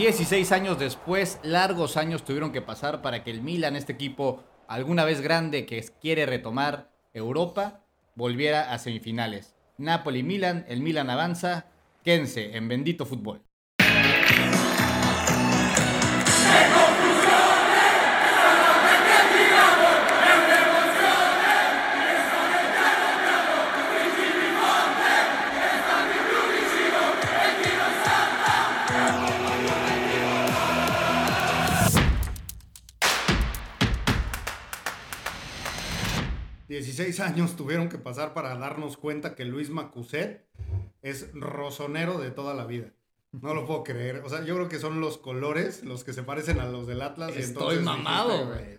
16 años después, largos años tuvieron que pasar para que el Milan, este equipo alguna vez grande que quiere retomar Europa, volviera a semifinales. Napoli-Milan, el Milan avanza, quédense en bendito fútbol. 16 años tuvieron que pasar para darnos cuenta que Luis Macuset es rosonero de toda la vida. No lo puedo creer. O sea, yo creo que son los colores los que se parecen a los del Atlas. Estoy mamado, güey.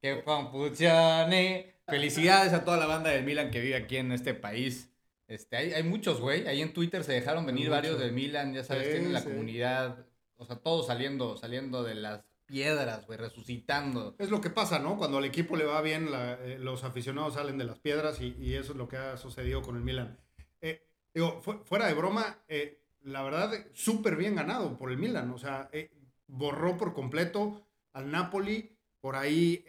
Que funcione. Felicidades a toda la banda del Milan que vive aquí en este país. Este, hay, hay muchos, güey. Ahí en Twitter se dejaron venir varios del Milan, ya sabes, tienen la comunidad. O sea, todos saliendo, saliendo de las piedras, güey, resucitando. Es lo que pasa, ¿no? Cuando al equipo le va bien, eh, los aficionados salen de las piedras y, eso es lo que ha sucedido con el Milan. Eh, digo, fuera de broma, eh, la verdad, súper bien ganado por el Milan. O sea, borró por completo al Napoli. Por ahí,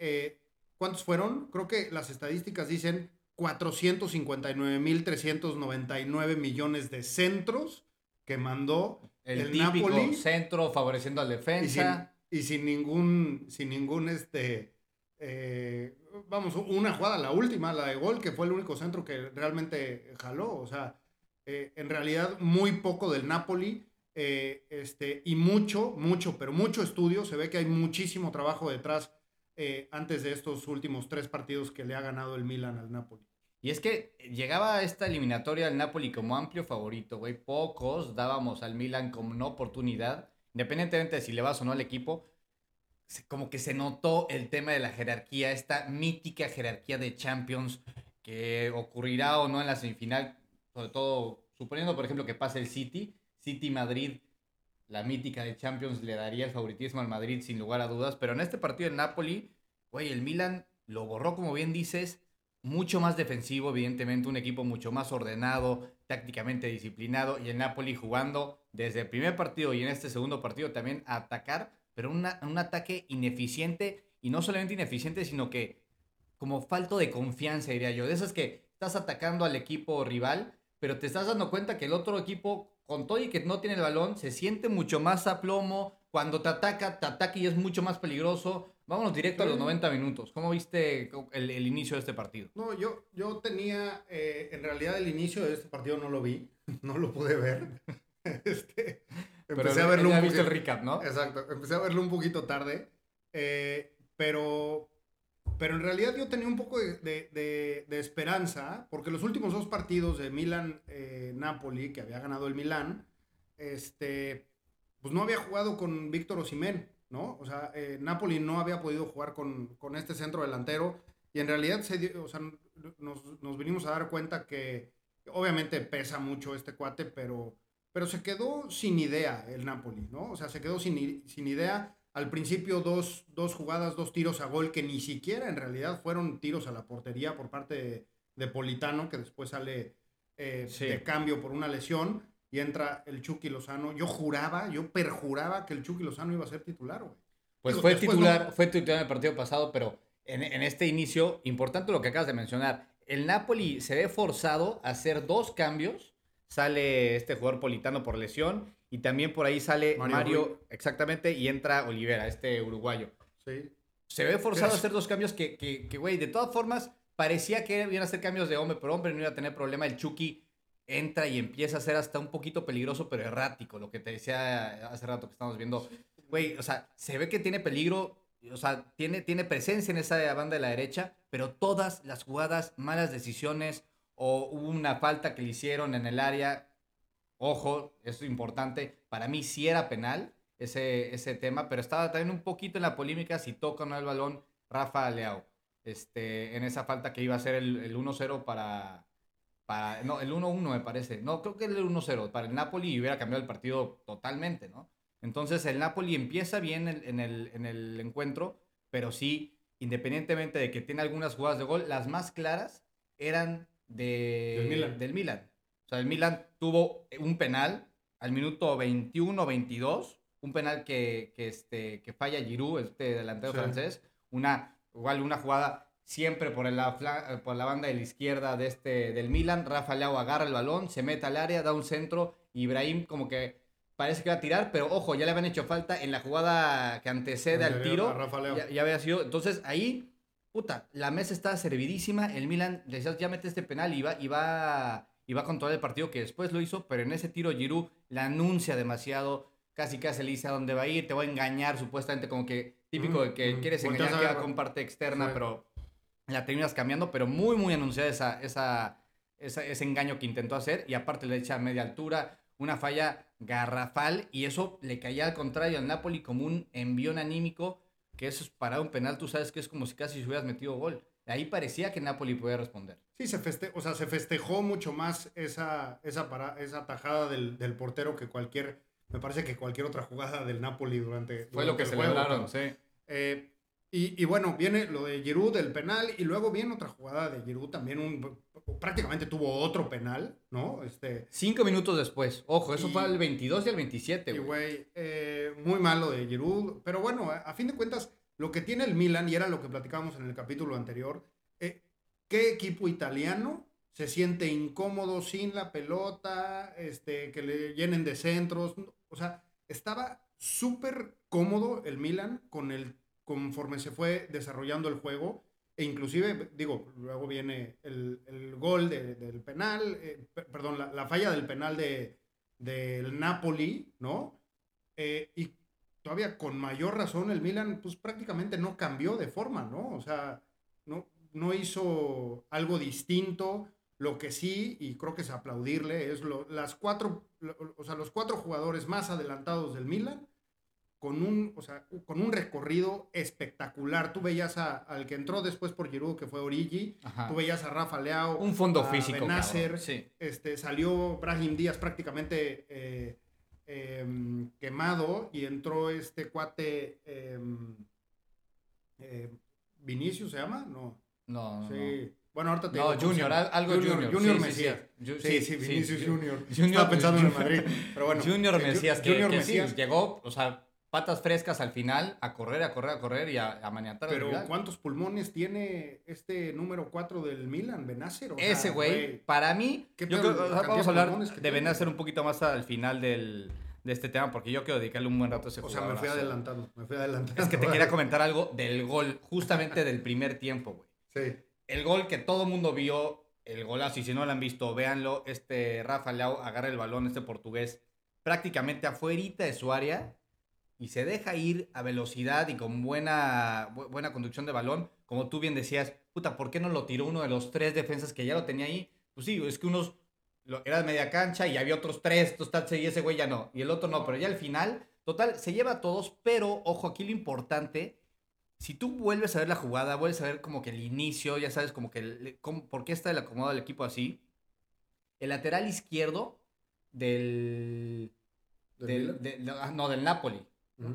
¿cuántos fueron? Creo que las estadísticas dicen 459.399 millones de centros que mandó el, el típico centro favoreciendo al defensa y sin ningún, sin ningún, este, eh, vamos, una jugada, la última, la de gol, que fue el único centro que realmente jaló, o sea, eh, en realidad muy poco del Napoli, eh, este, y mucho, mucho, pero mucho estudio, se ve que hay muchísimo trabajo detrás antes de estos últimos tres partidos que le ha ganado el Milan al Napoli. Y es que llegaba esta eliminatoria al Napoli como amplio favorito, güey. Pocos dábamos al Milan como una oportunidad independientemente de si le vas o no al equipo, como que se notó el tema de la jerarquía, esta mítica jerarquía de Champions que ocurrirá o no en la semifinal, sobre todo suponiendo, por ejemplo, que pase el City, City Madrid, la mítica de Champions le daría el favoritismo al Madrid sin lugar a dudas, pero en este partido en Napoli, güey, el Milan lo borró, como bien dices, mucho más defensivo, evidentemente, un equipo mucho más ordenado, tácticamente disciplinado, y el Napoli jugando desde el primer partido y en este segundo partido también a atacar, pero un ataque ineficiente, y no solamente ineficiente, sino que como falto de confianza, diría yo, de esas que estás atacando al equipo rival, pero te estás dando cuenta que el otro equipo, con todo y que no tiene el balón, se siente mucho más a plomo, cuando te ataca, te ataca y es mucho más peligroso, Vámonos directo a los 90 minutos. ¿Cómo viste el, inicio de este partido? No, yo, yo tenía, eh, en realidad el inicio de este partido no lo vi, no lo pude ver. este, empecé a verlo un visto el recap, ¿no? Exacto, empecé a verlo un poquito tarde, eh, pero, pero en realidad yo tenía un poco de, esperanza, porque los últimos dos partidos de Milan-Napoli, eh, que había ganado el Milan, este, pues no había jugado con Víctor Osimén. ¿No? O sea, eh, Napoli no había podido jugar con, este centro delantero y en realidad se o sea, nos, nos, vinimos a dar cuenta que obviamente pesa mucho este cuate, pero, pero se quedó sin idea el Napoli, ¿no? O sea, se quedó sin, sin idea. Al principio dos, dos, jugadas, dos tiros a gol que ni siquiera en realidad fueron tiros a la portería por parte de, Politano, que después sale eh, de cambio por una lesión y entra el Chucky Lozano. Yo juraba, yo perjuraba que el Chucky Lozano iba a ser titular, güey. Pues fue titular, fue titular en el partido pasado, pero en, este inicio, importante lo que acabas de mencionar, el Napoli se ve forzado a hacer dos cambios. Sale este jugador politano por lesión y también por ahí sale Mario, exactamente, y entra Olivera, este uruguayo. Sí. Se ve forzado a hacer dos cambios que, que, güey, de todas formas, parecía que iban a ser cambios de hombre por hombre, no iba a tener problema. El Chucky entra y empieza a ser hasta un poquito peligroso, pero errático, lo que te decía hace rato que estamos viendo. Güey, o sea, se ve que tiene peligro, o sea, tiene, tiene presencia en esa banda de la derecha, pero todas las jugadas, malas decisiones o una falta que le hicieron en el área, ojo, es importante, para mí sí era penal ese, ese tema, pero estaba también un poquito en la polémica si toca o no el balón Rafa Leao, este, en esa falta que iba a ser el, el 1-0 para no, el 1-1 me parece. No, creo que el 1-0 para el Napoli hubiera cambiado el partido totalmente, ¿no? Entonces el Napoli empieza bien en, el, en el encuentro, pero sí, independientemente de que tiene algunas jugadas de gol, las más claras eran de, del, Milan. del Milan. O sea, el Milan tuvo un penal al minuto 21-22 un penal que, que, este, que falla Giroud, este delantero francés, una, igual una jugada siempre por la, por la banda de la izquierda de este, del Milan, Rafa Leao agarra el balón, se mete al área, da un centro, Ibrahim como que parece que va a tirar, pero ojo, ya le habían hecho falta en la jugada que antecede al tiro, ya, ya había sido, entonces ahí puta, la mesa está servidísima, el Milan ya mete este penal y va, y va, y va a controlar el partido que después lo hizo, pero en ese tiro Giroud la anuncia demasiado, casi casi le dice a dónde va a ir, te va a engañar supuestamente como que típico de que quieres engañar con parte externa, pero la terminas cambiando, pero muy muy anunciada esa, esa, ese engaño que intentó hacer y aparte le echa a media altura, una falla garrafal y eso le caía al contrario al Napoli como un envión anímico que eso es para un penal, tú sabes que es como si casi se hubieras metido gol. Ahí parecía que Napoli podía responder. Sí, se, feste o sea, se festejó mucho más esa, esa, para esa tajada del, del, portero que cualquier, me parece que cualquier otra jugada del Napoli durante, Fue lo que celebraron, sí. Eh, y, y, bueno, viene lo de Giroud, del penal, y luego viene otra jugada de Giroud, también un, prácticamente tuvo otro penal, ¿no? Este, Cinco minutos después, ojo, eso fue el 22 y el 27, güey. güey, eh, muy malo de Giroud, pero bueno, a, fin de cuentas, lo que tiene el Milan, y era lo que platicábamos en el capítulo anterior, eh, ¿qué equipo italiano se siente incómodo sin la pelota, este, que le llenen de centros? O sea, estaba súper cómodo el Milan con el conforme se fue desarrollando el juego. E inclusive, digo, luego viene el, el gol del penal, eh, perdón, la, falla del penal de, del Napoli, ¿no? Eh, y todavía con mayor razón el Milan, pues prácticamente no cambió de forma, ¿no? O sea, no, no hizo algo distinto. Lo que sí, y creo que es aplaudirle, es lo, las cuatro, o sea, los cuatro jugadores más adelantados del Milan con un, o sea, con un recorrido espectacular. Tú veías a, al que entró después por Giroud, que fue Origi. Tú veías a Rafa Leao. Un fondo físico. Benacer, este, salió Brahim Díaz prácticamente eh, em, quemado y entró este cuate em, eh, Vinicius, ¿se llama? No. No, sí. Bueno, ahorita te No, Junior, algo Junior. Junior, Mesías. Sí, sí, Vinicius Junior. Junior. Estaba pensando en Madrid. Pero bueno. Junior Mesías, que, Junior Mesías. llegó, o sea, patas frescas al final, a correr, a correr, a correr y a, a maniatar. Pero ¿cuántos pulmones tiene este número 4 del Milan, Benacer? Ese güey, para mí, vamos a hablar de Benacer un poquito más al final del, de este tema porque yo quiero dedicarle un buen rato a ese jugador. O sea, me fui adelantando, me fui adelantando. Es que te quería comentar algo del gol, justamente del primer tiempo, güey. Sí. El gol que todo mundo vio, el golazo, y si no lo han visto, véanlo, este Rafa Leao agarra el balón, este portugués, prácticamente afuerita de su área y se deja ir a velocidad y con buena, buena conducción de balón, como tú bien decías, puta, ¿por qué no lo tiró uno de los tres defensas que ya lo tenía ahí? Pues sí, es que unos era de media cancha y había otros tres, y ese güey ya no, y el otro no, pero ya al final, total, se lleva a todos, pero ojo, aquí lo importante, si tú vuelves a ver la jugada, vuelves a ver como que el inicio, ya sabes como que, por qué está el acomodado del equipo así, el lateral izquierdo del... Ah, no, del Napoli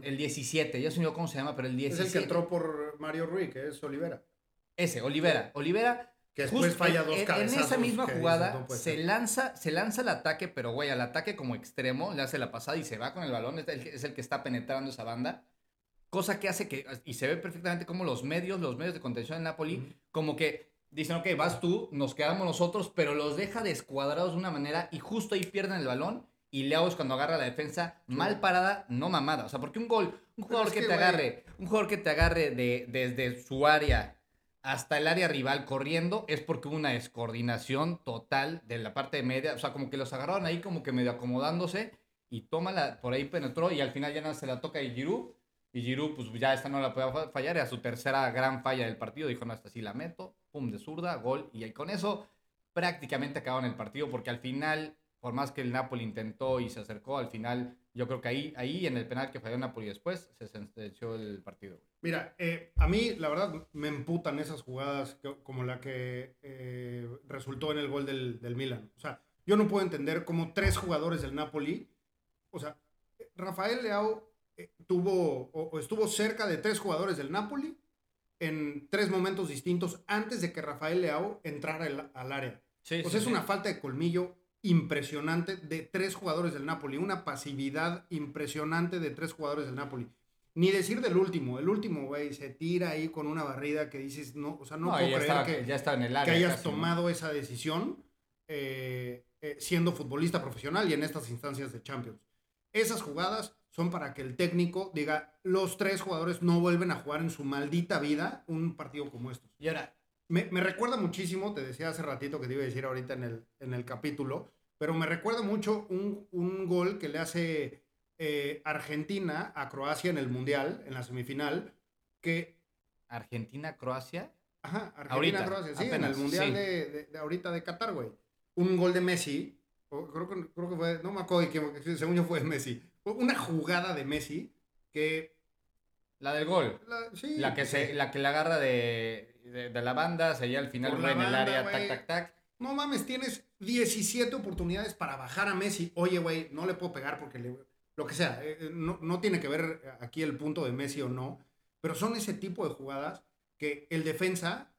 el 17, ya se me cómo se llama, pero el 17. Es el que entró por Mario Rui, que es Olivera. Ese, Olivera. Olivera. Que después falla dos en, en esa misma jugada se lanza, se lanza el ataque, pero güey, al ataque como extremo, le hace la pasada y se va con el balón, es el, es el que está penetrando esa banda. Cosa que hace que, y se ve perfectamente como los medios, los medios de contención en Napoli, como que dicen, ok, vas tú, nos quedamos nosotros, pero los deja descuadrados de una manera y justo ahí pierden el balón y Leao es cuando agarra la defensa mal parada, no mamada. O sea, porque un gol, un jugador que, te agarre, un jugador que te agarre de, desde su área hasta el área rival corriendo es porque hubo una descoordinación total de la parte de media. O sea, como que los agarraron ahí como que medio acomodándose y tómala, por ahí penetró y al final ya no se la toca a Giroud. Y Giroud, pues ya esta no la puede fallar, era su tercera gran falla del partido. Dijo, no, esta sí la meto, pum, de zurda, gol. Y con eso prácticamente acabaron el partido porque al final por más que el Napoli intentó y se acercó, al final yo creo que ahí, ahí en el penal que falló Napoli después, se sentenció el partido. Mira, eh, a mí la verdad me emputan esas jugadas como la que eh, resultó en el gol del, del, Milan. O sea, yo no puedo entender cómo tres jugadores del Napoli, o sea, Rafael Leao eh, tuvo o, estuvo cerca de tres jugadores del Napoli en tres momentos distintos antes de que Rafael Leao entrara al área. Sí, o sea, es una falta de colmillo impresionante de tres jugadores del Napoli, una pasividad impresionante de tres jugadores del Napoli. Ni decir del último, el último, güey, se tira ahí con una barrida que dices, no, o sea, no, No, puedo creer estaba- que, ya estaba en el área que hayas casi, ¿no? tomado esa decisión eh, eh, siendo futbolista profesional y en estas instancias de Champions. Esas jugadas son para que el técnico diga, los tres jugadores no vuelven a jugar en su maldita vida un partido como estos. Y ahora, Me, me recuerda muchísimo, te decía hace ratito que te iba a decir ahorita en el, en el capítulo, pero me recuerda mucho un, un gol que le hace eh, Argentina a Croacia en el Mundial, en la semifinal, que... Argentina-Croacia. Ajá, Argentina-Croacia, sí, en el Mundial sí. de, de- de ahorita de Qatar, güey. Un gol de Messi, o creo, que, creo que fue, no me acuerdo, que según yo fue de Messi. Una jugada de Messi que... La del gol. La, sí, La que, se, la que la agarra de, de, de la banda, se lleva al final güey, en el área, tac, tac, tac. No mames, tienes 17 oportunidades para bajar a Messi. Oye, güey, no le puedo pegar porque le... Lo que sea, eh, eh, no, no tiene que ver aquí el punto de Messi o no, pero son ese tipo de jugadas que el defensa,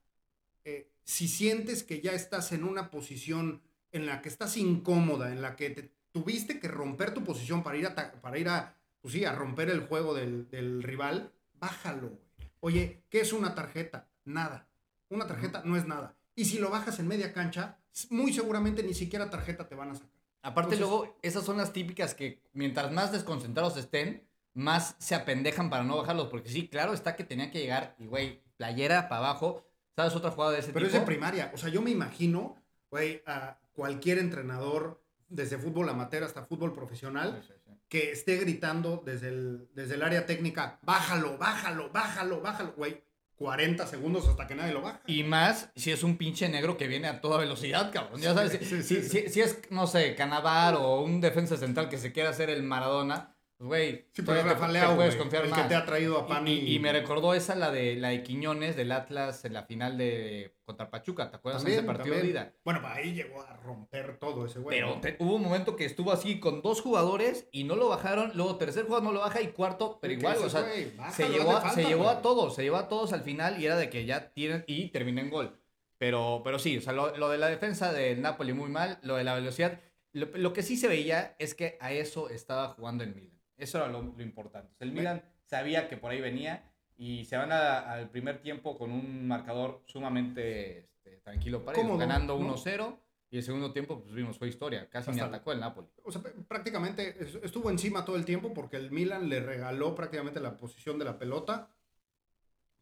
eh, si sientes que ya estás en una posición en la que estás incómoda, en la que te tuviste que romper tu posición para ir a, para ir a, pues sí, a romper el juego del, del rival, bájalo, güey. Oye, ¿qué es una tarjeta? Nada. Una tarjeta no es nada. Y si lo bajas en media cancha, muy seguramente ni siquiera tarjeta te van a sacar. Aparte, Entonces- luego, esas son las típicas que mientras más desconcentrados estén, más se apendejan para no bajarlos. Porque sí, claro, está que tenía que llegar y, güey, playera para abajo. ¿Sabes otra jugada de ese Pero es tipo? de primaria. O sea, yo me imagino, güey, a cualquier entrenador, desde fútbol amateur hasta fútbol profesional, Sí, sí, sí. que esté gritando desde el, desde el área técnica, bájalo, bájalo, bájalo, bájalo, güey. 40 segundos hasta que nadie lo baja. Y más si es un pinche negro que viene a toda velocidad, cabrón. Ya sabes, Sí, si, sí, si- sí. si- si es, no sé, Canavar o un defensa central que se quiera hacer el Maradona, pues, güey, Sí, pero Rafa Leao, el más. que te ha traído a Pani. Y, y me recordó esa, la de, la de Quiñones del Atlas en la final de contra Pachuca. ¿Te acuerdas de ese partido de ida? Bueno, pues ahí llegó a romper todo ese güey. Pero ¿no? te- hubo un momento que estuvo así con dos jugadores y no lo bajaron. Luego tercer jugador no lo baja y cuarto, pero igual, o sea, güey, bájalo, se llevó, a- falta, se llevó a güey. todos, se llevó a todos al final y era de que ya tienen y terminó en gol. Pero, pero sí, o sea, lo, lo de la defensa del Napoli muy mal, lo de la velocidad. Lo, lo que sí se veía es que a eso estaba jugando el Milan. Eso era lo, lo importante. O sea, el Milan sabía que por ahí venía y se van a- al primer tiempo con un marcador sumamente este, tranquilo para ellos, ganando ¿no? 1-0. Y el segundo tiempo, pues vimos, fue historia. Casi ni Hasta- atacó el Napoli. o sea, prácticamente es- estuvo encima todo el tiempo porque el Milan le regaló prácticamente la posición de la pelota.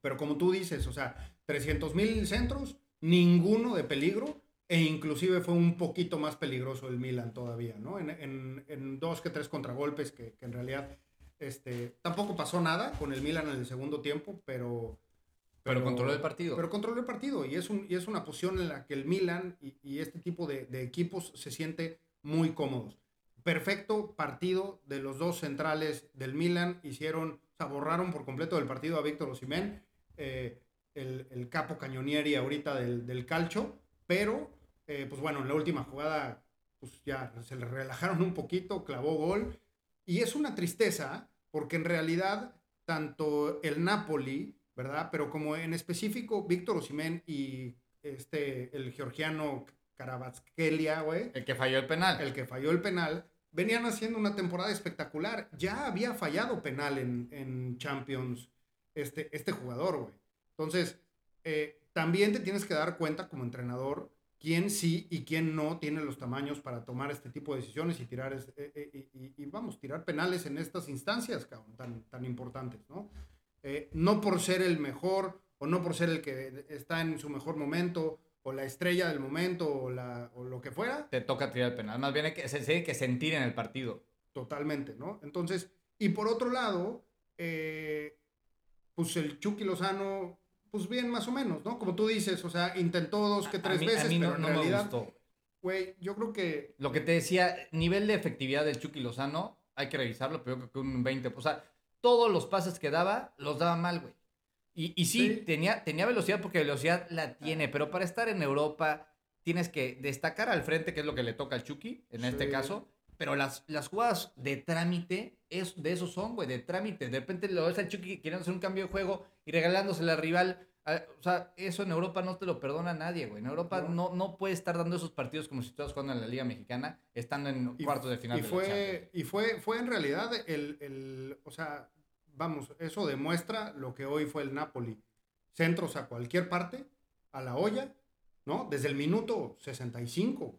Pero como tú dices, o sea, 300 mil centros, ninguno de peligro, e inclusive fue un poquito más peligroso el Milan todavía, ¿no? En, en- en dos que tres contragolpes que, que en realidad este, tampoco pasó nada con el Milan en el segundo tiempo, pero... Pero controló el partido. Pero controló el partido y es, un, y es una posición en la que el Milan y, y este tipo de, de equipos se siente muy cómodos. Perfecto partido de los dos centrales del Milan. Hicieron, o sea, borraron por completo del partido a Víctor Osimhen, eh, el, el capo cañonieri ahorita del, del calcho. Pero, eh, pues bueno, en la última jugada, pues ya se le relajaron un poquito, clavó gol. Y es una tristeza porque en realidad tanto el Napoli, ¿verdad? Pero como en específico Víctor Osimhen y este, el georgiano Karabatskelia, güey, El que falló el penal. el que falló el penal, venían haciendo una temporada espectacular. Ya había fallado penal en, en Champions este, este jugador, güey. Entonces, eh, también te tienes que dar cuenta como entrenador quién sí y quién no tiene los tamaños para tomar este tipo de decisiones y tirar, es- eh, eh, y, vamos, tirar penales en estas instancias, cabrón, tan, tan importantes, ¿no? Eh, no por ser el mejor o no por ser el que está en su mejor momento o la estrella del momento o, la, o lo que fuera, Te toca tirar el penal. Más bien hay que, se tiene que sentir en el partido. Totalmente, ¿no? Entonces, y por otro lado, pues el Chucky Lozano, pues bien, más o menos, ¿no? Como tú dices, o sea, intentó dos que a tres mí- veces, a mí pero no, en no me realidad, gustó. güey, yo creo que Lo que te decía, nivel de efectividad del Chucky Lozano, hay que revisarlo, pero yo creo que un 20. O sea, todos los pases que daba, los daba mal, güey. Y, y sí, Sí. Tenía, tenía velocidad porque velocidad la tiene, pero para estar en Europa tienes que destacar al frente, que es lo que le toca al Chucky, en este Sí. caso. Pero las, las jugadas de trámite, es, de esos son, güey, de trámite. De repente lo ves al Chucky queriendo hacer un cambio de juego y regalándosela al rival O sea, eso en Europa no te lo perdona nadie, güey. En Europa No. no, no puedes estar dando esos partidos como si estuvieras jugando en la Liga Mexicana, estando en Y- cuartos de final y de fue, y fue, fue en realidad el, el- o sea, vamos, eso demuestra lo que hoy fue el Napoli. Centros a cualquier parte, a la olla, ¿no? Desde el minuto 65, güey.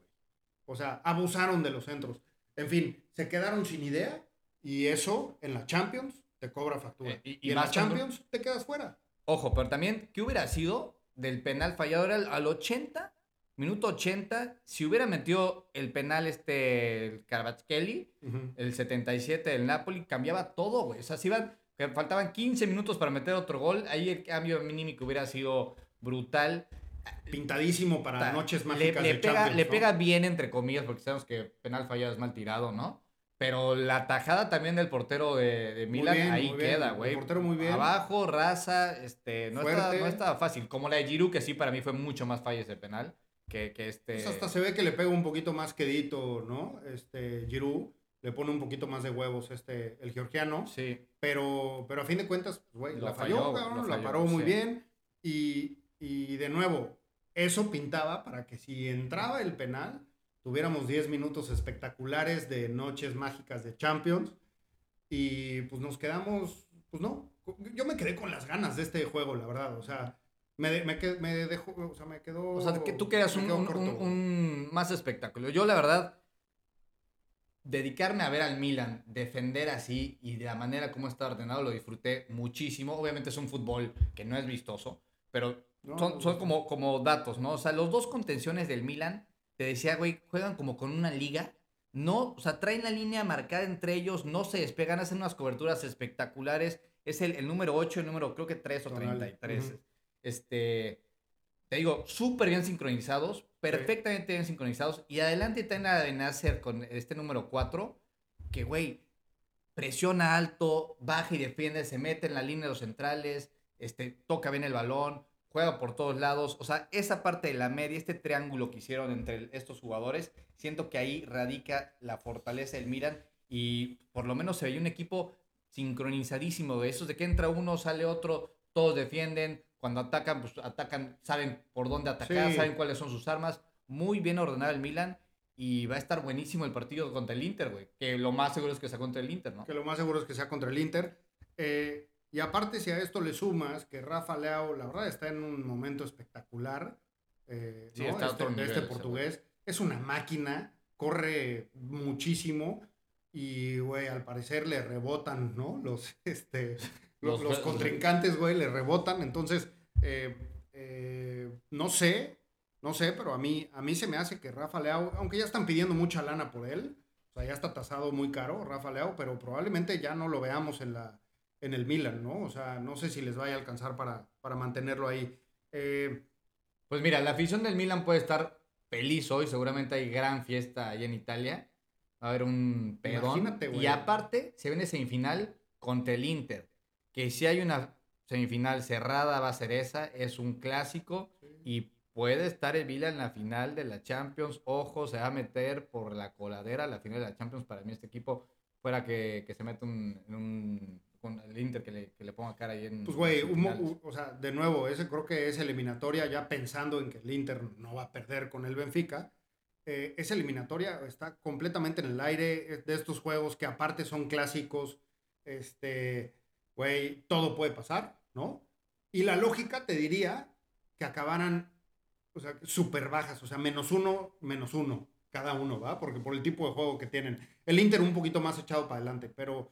O sea, abusaron de los centros. En fin, se quedaron sin idea y eso en la Champions te cobra factura. Eh, y- y, en la Champions te quedas fuera. Ojo, pero también, ¿qué hubiera sido del penal fallado? Era al- al 80, minuto 80, si hubiera metido el penal este el el 77 del Napoli, cambiaba todo, güey. O sea, si iban, que faltaban 15 minutos para meter otro gol, ahí el cambio mínimo hubiera sido brutal. Pintadísimo para Ta- noches mágicas le de pega, Champions, le pega bien, entre comillas, porque sabemos que penal fallado es mal tirado, ¿no? Pero la tajada también del portero de, de Milan, bien, ahí queda, El güey. portero muy bien. Abajo, raza, este, no, estaba, no estaba fácil. Como la de Giroud, que sí, para mí fue mucho más falla ese penal que, que este... Pues hasta se ve que le pega un poquito más quedito, ¿no? Este, Giroud le pone un poquito más de huevos este, el georgiano, Sí, pero, pero a fin de cuentas, güey, la falló, falló, cabrón, lo la falló, paró muy sí. bien y, y de nuevo, eso pintaba para que si entraba el penal, tuviéramos 10 minutos espectaculares de noches mágicas de Champions y pues nos quedamos, pues no, yo me quedé con las ganas de este juego, la verdad, o sea, me, me, me dejó, o sea, me quedó... o sea, que tú querías un, un- un- un más espectáculo. Yo, la verdad, dedicarme a ver al Milan, defender así y de la manera como está ordenado, lo disfruté muchísimo. Obviamente es un fútbol que no es vistoso, pero No, son, son como, como datos, ¿no? O sea, los dos contenciones del Milan, te decía, güey, juegan como con una liga. No, o sea, traen la línea marcada entre ellos, no se despegan, hacen unas coberturas espectaculares. Es el, el número 8, el número creo que 3 o Tonali, 33. ujú. Este, te digo, súper bien sincronizados, perfectamente bien sincronizados. Y adelante está en Nasser con este número 4, que, güey, presiona alto, baja y defiende, se mete en la línea de los centrales, este, toca bien el balón, juega por todos lados. O sea, esa parte de la media, este triángulo que hicieron entre estos jugadores, siento que ahí radica la fortaleza del Milan y por lo menos se veía un equipo sincronizadísimo de esos, de que entra uno, sale otro, todos defienden, cuando atacan, pues atacan, saben por dónde atacar, Sí. saben cuáles son sus armas. Muy bien ordenado el Milan y va a estar buenísimo el partido contra el Inter, güey. Que lo más seguro es que sea contra el Inter, ¿no? que lo más seguro es que sea contra el Inter. Eh, y aparte, si a esto le sumas que Rafa Leao, la verdad, está en un momento espectacular. eh, Sí, ¿no? está este, nivel este ese portugués. Es una máquina, corre muchísimo. Y, güey, al parecer le rebotan, ¿no? Los, este, los, Los- los contrincantes, güey, le rebotan. Entonces, eh, eh, no sé, no sé, pero a mí, a mí se me hace que Rafa Leao, aunque ya están pidiendo mucha lana por él, o sea, ya está tasado muy caro Rafa Leao, pero probablemente ya no lo veamos en, la, en el Milan, ¿no? O sea, no sé si les vaya a alcanzar para, para mantenerlo ahí. Eh, Pues mira, la afición del Milan puede estar feliz hoy. Seguramente hay gran fiesta allá en Italia. Va a haber un pedón. Imagínate, güey. Y aparte, se viene semifinal contra el Inter. Que si hay una semifinal cerrada, va a ser esa. Es un clásico. Y puede estar el Milan en la final de la Champions. Ojo, se va a meter por la coladera la final de la Champions. Para mí, este equipo, fuera que, que se meta un- en un. Con el Inter que le, que le ponga cara ahí en. pues, güey, o sea, de nuevo, ese creo que es eliminatoria, ya pensando en que el Inter no va a perder con el Benfica. Eh, esa eliminatoria está completamente en el aire de estos juegos que aparte son clásicos. Este, güey, todo puede pasar, ¿no? Y la lógica te diría que acabaran, o sea, súper bajas, o sea, menos uno, menos uno, cada uno, ¿va? Porque por el tipo de juego que tienen. El Inter un poquito más echado para adelante, pero...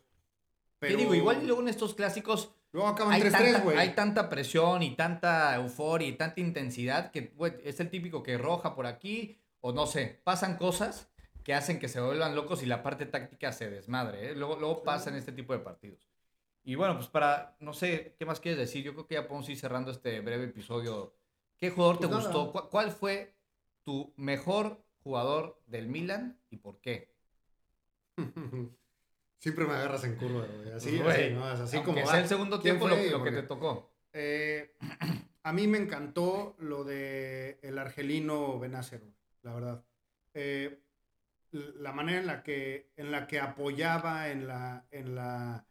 Te pero digo, igual luego en estos clásicos Luego acaban hay 3-3, tanta, güey. hay tanta presión y tanta euforia y tanta intensidad que güey, es el típico que roja por aquí o no sé, pasan cosas que hacen que se vuelvan locos y la parte táctica se desmadre. ¿eh? Luego, luego Sí. pasa en este tipo de partidos. Y bueno, pues para, no sé, ¿qué más quieres decir? Yo creo que ya podemos ir cerrando este breve episodio. ¿Qué jugador Pues te nada. gustó? ¿Cu- ¿Cuál fue tu mejor jugador del Milan y por qué? Siempre me agarras en curva, güey. Así, Pues, güey, así, ¿no? Es así como va. el segundo ¿Quién tiempo lo, que te tocó. Eh, a mí me encantó lo de el argelino Benacer, güey, la verdad. Eh, la manera en la que, en la que apoyaba, en la, en la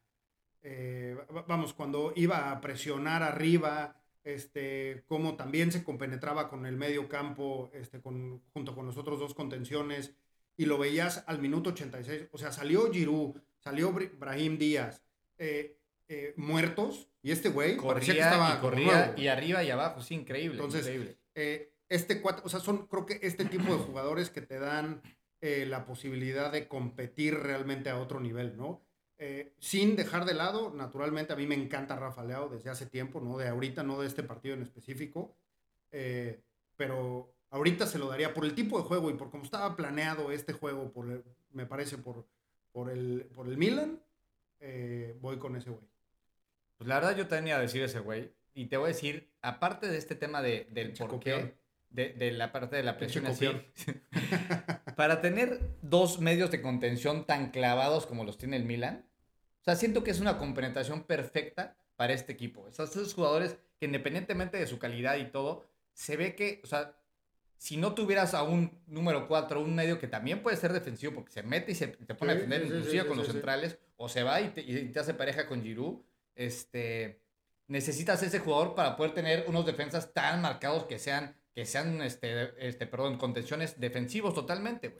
eh, va- vamos, cuando iba a presionar arriba, este, cómo también se compenetraba con el medio campo, este, con, junto con los otros dos contenciones, y lo veías al minuto 86. O sea, salió Giroud, salió Brahim Díaz, eh, eh, muertos, y este güey parecía que estaba y corría y arriba y abajo, sí, increíble. Entonces, increíble. Eh, este cuatro, o sea, son creo que este tipo de jugadores que te dan la posibilidad de competir realmente a otro nivel, ¿no? sin dejar de lado, naturalmente a mí me encanta Rafa Leao desde hace tiempo, no de ahorita, no de este partido en específico, pero ahorita se lo daría por el tipo de juego y por cómo estaba planeado este juego, por me parece por, por, el, por el Milan, voy con ese güey. Pues la verdad yo tenía a decir ese güey. Y te voy a decir, aparte de este tema de, del por qué, de, la parte de la presión así, para tener dos medios de contención tan clavados como los tiene el Milan, o sea, siento que es una compenetración perfecta para este equipo. esos jugadores que independientemente de su calidad y todo, se ve que, o sea, si no tuvieras a un número 4, un medio que también puede ser defensivo porque se mete y se te pone a defender inclusive con los centrales, o se va y te, y te hace pareja con Giroud, este, necesitas ese jugador para poder tener unos defensas tan marcados que sean, que sean, este, este, perdón, contenciones defensivos totalmente,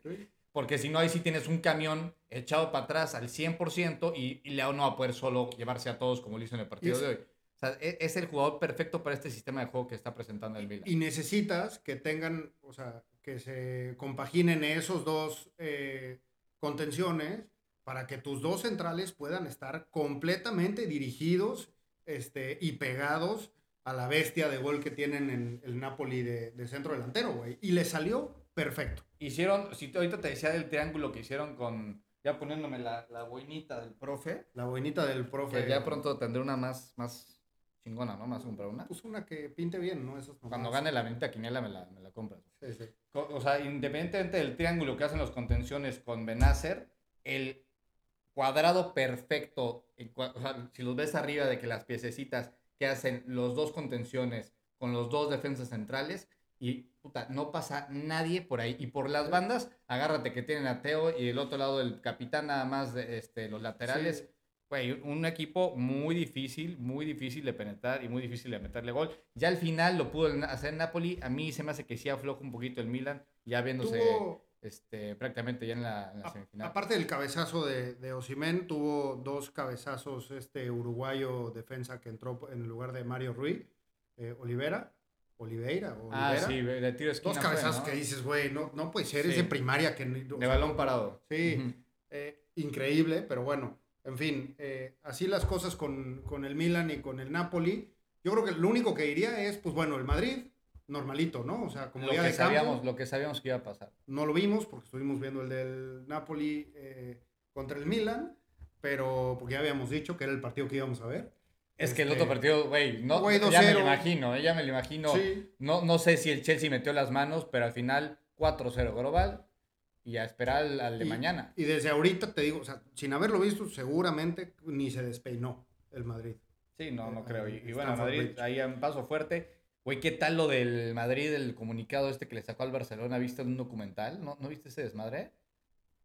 Porque si no, ahí sí tienes un camión echado para atrás al 100% y, y Leao no va a poder solo llevarse a todos como lo hizo en el partido de hoy. O sea, e, es, el jugador perfecto para este sistema de juego que está presentando el Milan. Y necesitas que tengan, o sea, que se compaginen esos dos eh, contenciones para que tus dos centrales puedan estar completamente dirigidos este, y pegados a la bestia de gol que tienen en el Napoli de, centro delantero, güey. Y le salió perfecto. Hicieron, si ahorita te decía del triángulo que hicieron con, ya poniéndome la, la boinita del profe. La boinita del profe. Que ya pronto tendré una más, más chingona, ¿no? Más comprar una. Pues una que pinte bien, ¿no? Cuando gane la venta quiniela me la, me la compras. Sí, sí. O sea, independientemente del triángulo que hacen los contenciones con Benacer, el cuadrado perfecto, si los ves arriba de que las piececitas que hacen los dos contenciones con los dos defensas centrales y puta, no pasa nadie por ahí. Y por las bandas, agárrate que tienen a Teo y el otro lado del capitán nada más de este, los laterales. Un equipo muy difícil, muy difícil de penetrar y muy difícil de meterle gol. Ya al final lo pudo hacer Napoli. A mí se me hace que sí afloja un poquito el Milan, ya viéndose este, prácticamente ya en la, semifinal. Aparte del cabezazo de, de Osimen, tuvo dos cabezazos este uruguayo defensa que entró en lugar de Mario Ruiz, eh, Olivera. Oliveira, Ah, sí, de tiro Dos cabezazos que dices, güey, no, no puede ser, ese primaria que... de balón parado. Sí, eh, increíble, pero bueno, en fin, eh, así las cosas con, con el Milan y con el Napoli. Yo creo que lo único que diría es, pues bueno, el Madrid normalito, ¿no? O sea, como lo que de sabíamos, Lo que sabíamos que iba a pasar. No lo vimos porque estuvimos viendo el del Napoli eh, contra el Milan, pero porque ya habíamos dicho que era el partido que íbamos a ver. Es que el otro este, partido, güey, no, ya me lo imagino, eh, ya me lo imagino. No, no sé si el Chelsea metió las manos, pero al final 4-0 global y a esperar al, de mañana. Y desde ahorita te digo, o sea, sin haberlo visto, seguramente ni se despeinó el Madrid. Sí, no, no creo. Y, y bueno, Madrid ahí un paso fuerte. Güey, ¿qué tal lo del Madrid, el comunicado este que le sacó al Barcelona? ¿Viste un documental? ¿No, ¿no viste ese desmadre?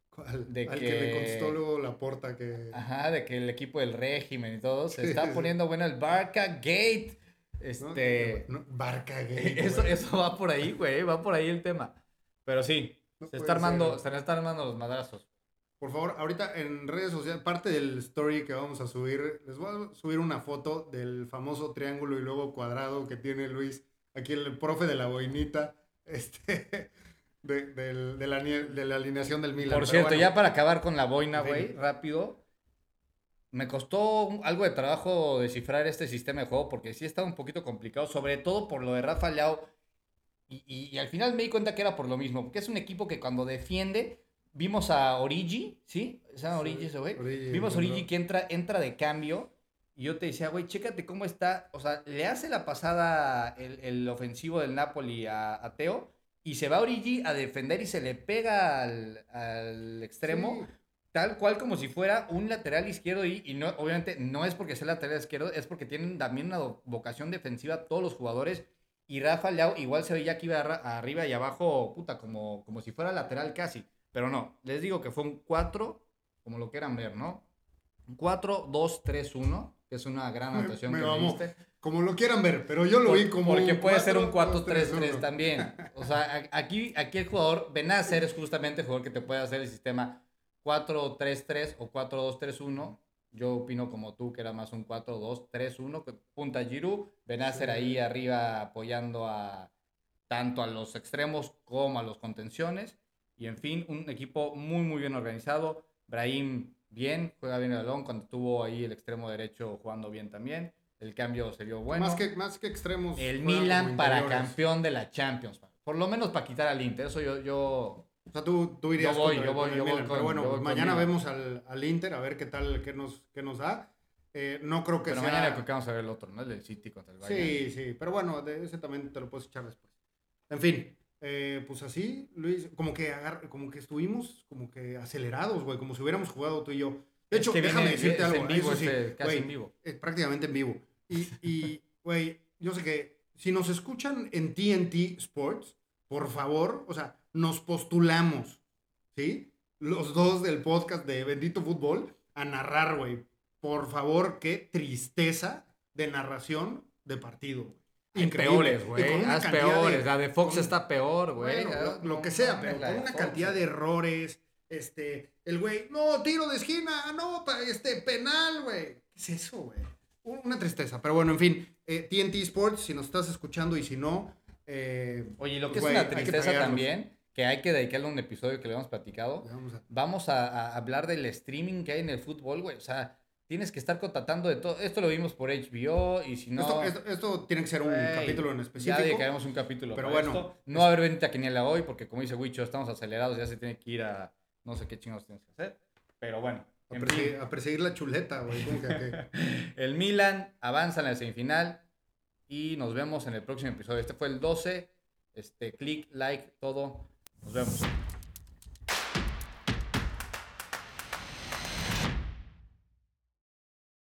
¿Cuál? De al que... le contestó luego la porta que... Ajá, de que el equipo del régimen y todo se está poniendo bueno el Barca Gate. Este... Barca Gate. Eso, eso va por ahí, güey, va por ahí el tema. Pero sí, se, está armando, se están armando los madrazos. Por favor, ahorita en redes sociales, parte del story que vamos a subir, les voy a subir una foto del famoso triángulo y luego cuadrado que tiene Luis, aquí el profe de la boinita, este, de, la, alineación del Milan. Por cierto, ya para acabar con la boina, güey, rápido, me costó algo de trabajo descifrar este sistema de juego porque sí estaba un poquito complicado, sobre todo por lo de Rafa Leao. Y, y al final me di cuenta que era por lo mismo, porque es un equipo que cuando defiende Vimos a Origi, ¿sí? ¿Se llama Origi ese güey? Vimos a Origi que entra, entra de cambio. Y yo te decía, güey, chécate cómo está. O sea, le hace la pasada el, ofensivo del Napoli a, Teo. Y se va Origi a defender y se le pega al, extremo. Tal cual como si fuera un lateral izquierdo. Y, y, no, obviamente no es porque sea lateral izquierdo, es porque tienen también una vocación defensiva todos los jugadores. Y Rafa Leao igual se veía que iba arriba y abajo, puta, como, como si fuera lateral casi. Pero no, les digo que fue un 4, como lo quieran ver, ¿no? 4, 2, 3, 1, que es una gran anotación que me diste. Como lo quieran ver, pero yo lo vi como. Porque puede ser un 4-3-3 4-3-3 también. O sea, aquí, aquí el jugador, Benacer es justamente el jugador que te puede hacer el sistema 4-3-3 o 4-2-3-1. Yo opino como tú, que era más un 4-2-3-1, punta Giroud, Benacer Sí. ahí arriba apoyando a tanto a los extremos como a los contenciones. Y en fin, un equipo muy, muy bien organizado. Brahim bien, juega bien el balón, cuando estuvo ahí el extremo derecho jugando bien también. El cambio se vio bueno. más, que, más que extremos. El Milan para campeón de la Champions. Por lo menos para quitar al Inter. Eso yo, yo O sea, tú, tú irías Yo voy, yo voy, yo voy con- Pero bueno, voy mañana Milan. vemos al, al Inter a ver qué tal, qué nos, qué nos da. Eh, no creo que Pero sea... mañana creo que vamos a ver el otro, ¿no? El del City contra el Bayern. Sí, sí, pero bueno, de ese también te lo puedes echar después. En fin, eh, pues así, Luis, como que, agar- como que estuvimos como que acelerados, güey, como si hubiéramos jugado tú y yo. De Es hecho, que déjame viene- decirte es algo, en vivo eso sí, este, casi güey, en vivo. es prácticamente en vivo. Y, y, güey, yo sé que si nos escuchan en TNT Sports, por favor, o sea, nos postulamos, ¿sí? Los dos del podcast de Bendito Fútbol a narrar, güey. Por favor, qué tristeza de narración de partido. Increíble. peores, güey. cantidad peores. de- La de Fox con- está peor, güey. bueno, lo, lo no que sea, pero con una Fox, cantidad de errores. Este, el güey, no, tiro de esquina, anota, este, penal, güey. ¿Qué es eso, güey? Un- Una tristeza. Pero bueno, en fin, eh, TNT Sports, si nos estás escuchando y si no, eh, Oye, y lo que güey, es hay una tristeza también, que hay que dedicarle a un episodio que le hemos platicado. vamos a- Vamos a, a hablar del streaming que hay en el fútbol, güey. O sea, tienes que estar contratando de todo. Esto lo vimos por HBO y si no... esto, esto- esto tiene que ser un capítulo en Ya específico. dedicaremos un capítulo Pero bueno, esto. No va a haber Benita Quiniela hoy porque, como dice Wicho, estamos acelerados. Ya se tiene que ir a... No sé qué chingados tienes que hacer. Pero bueno. A, perseguir, fin. a perseguir la chuleta, güey. El Milan avanza en la semifinal y nos vemos en el próximo episodio. Este fue el 12. Este, click, like, todo. Nos vemos.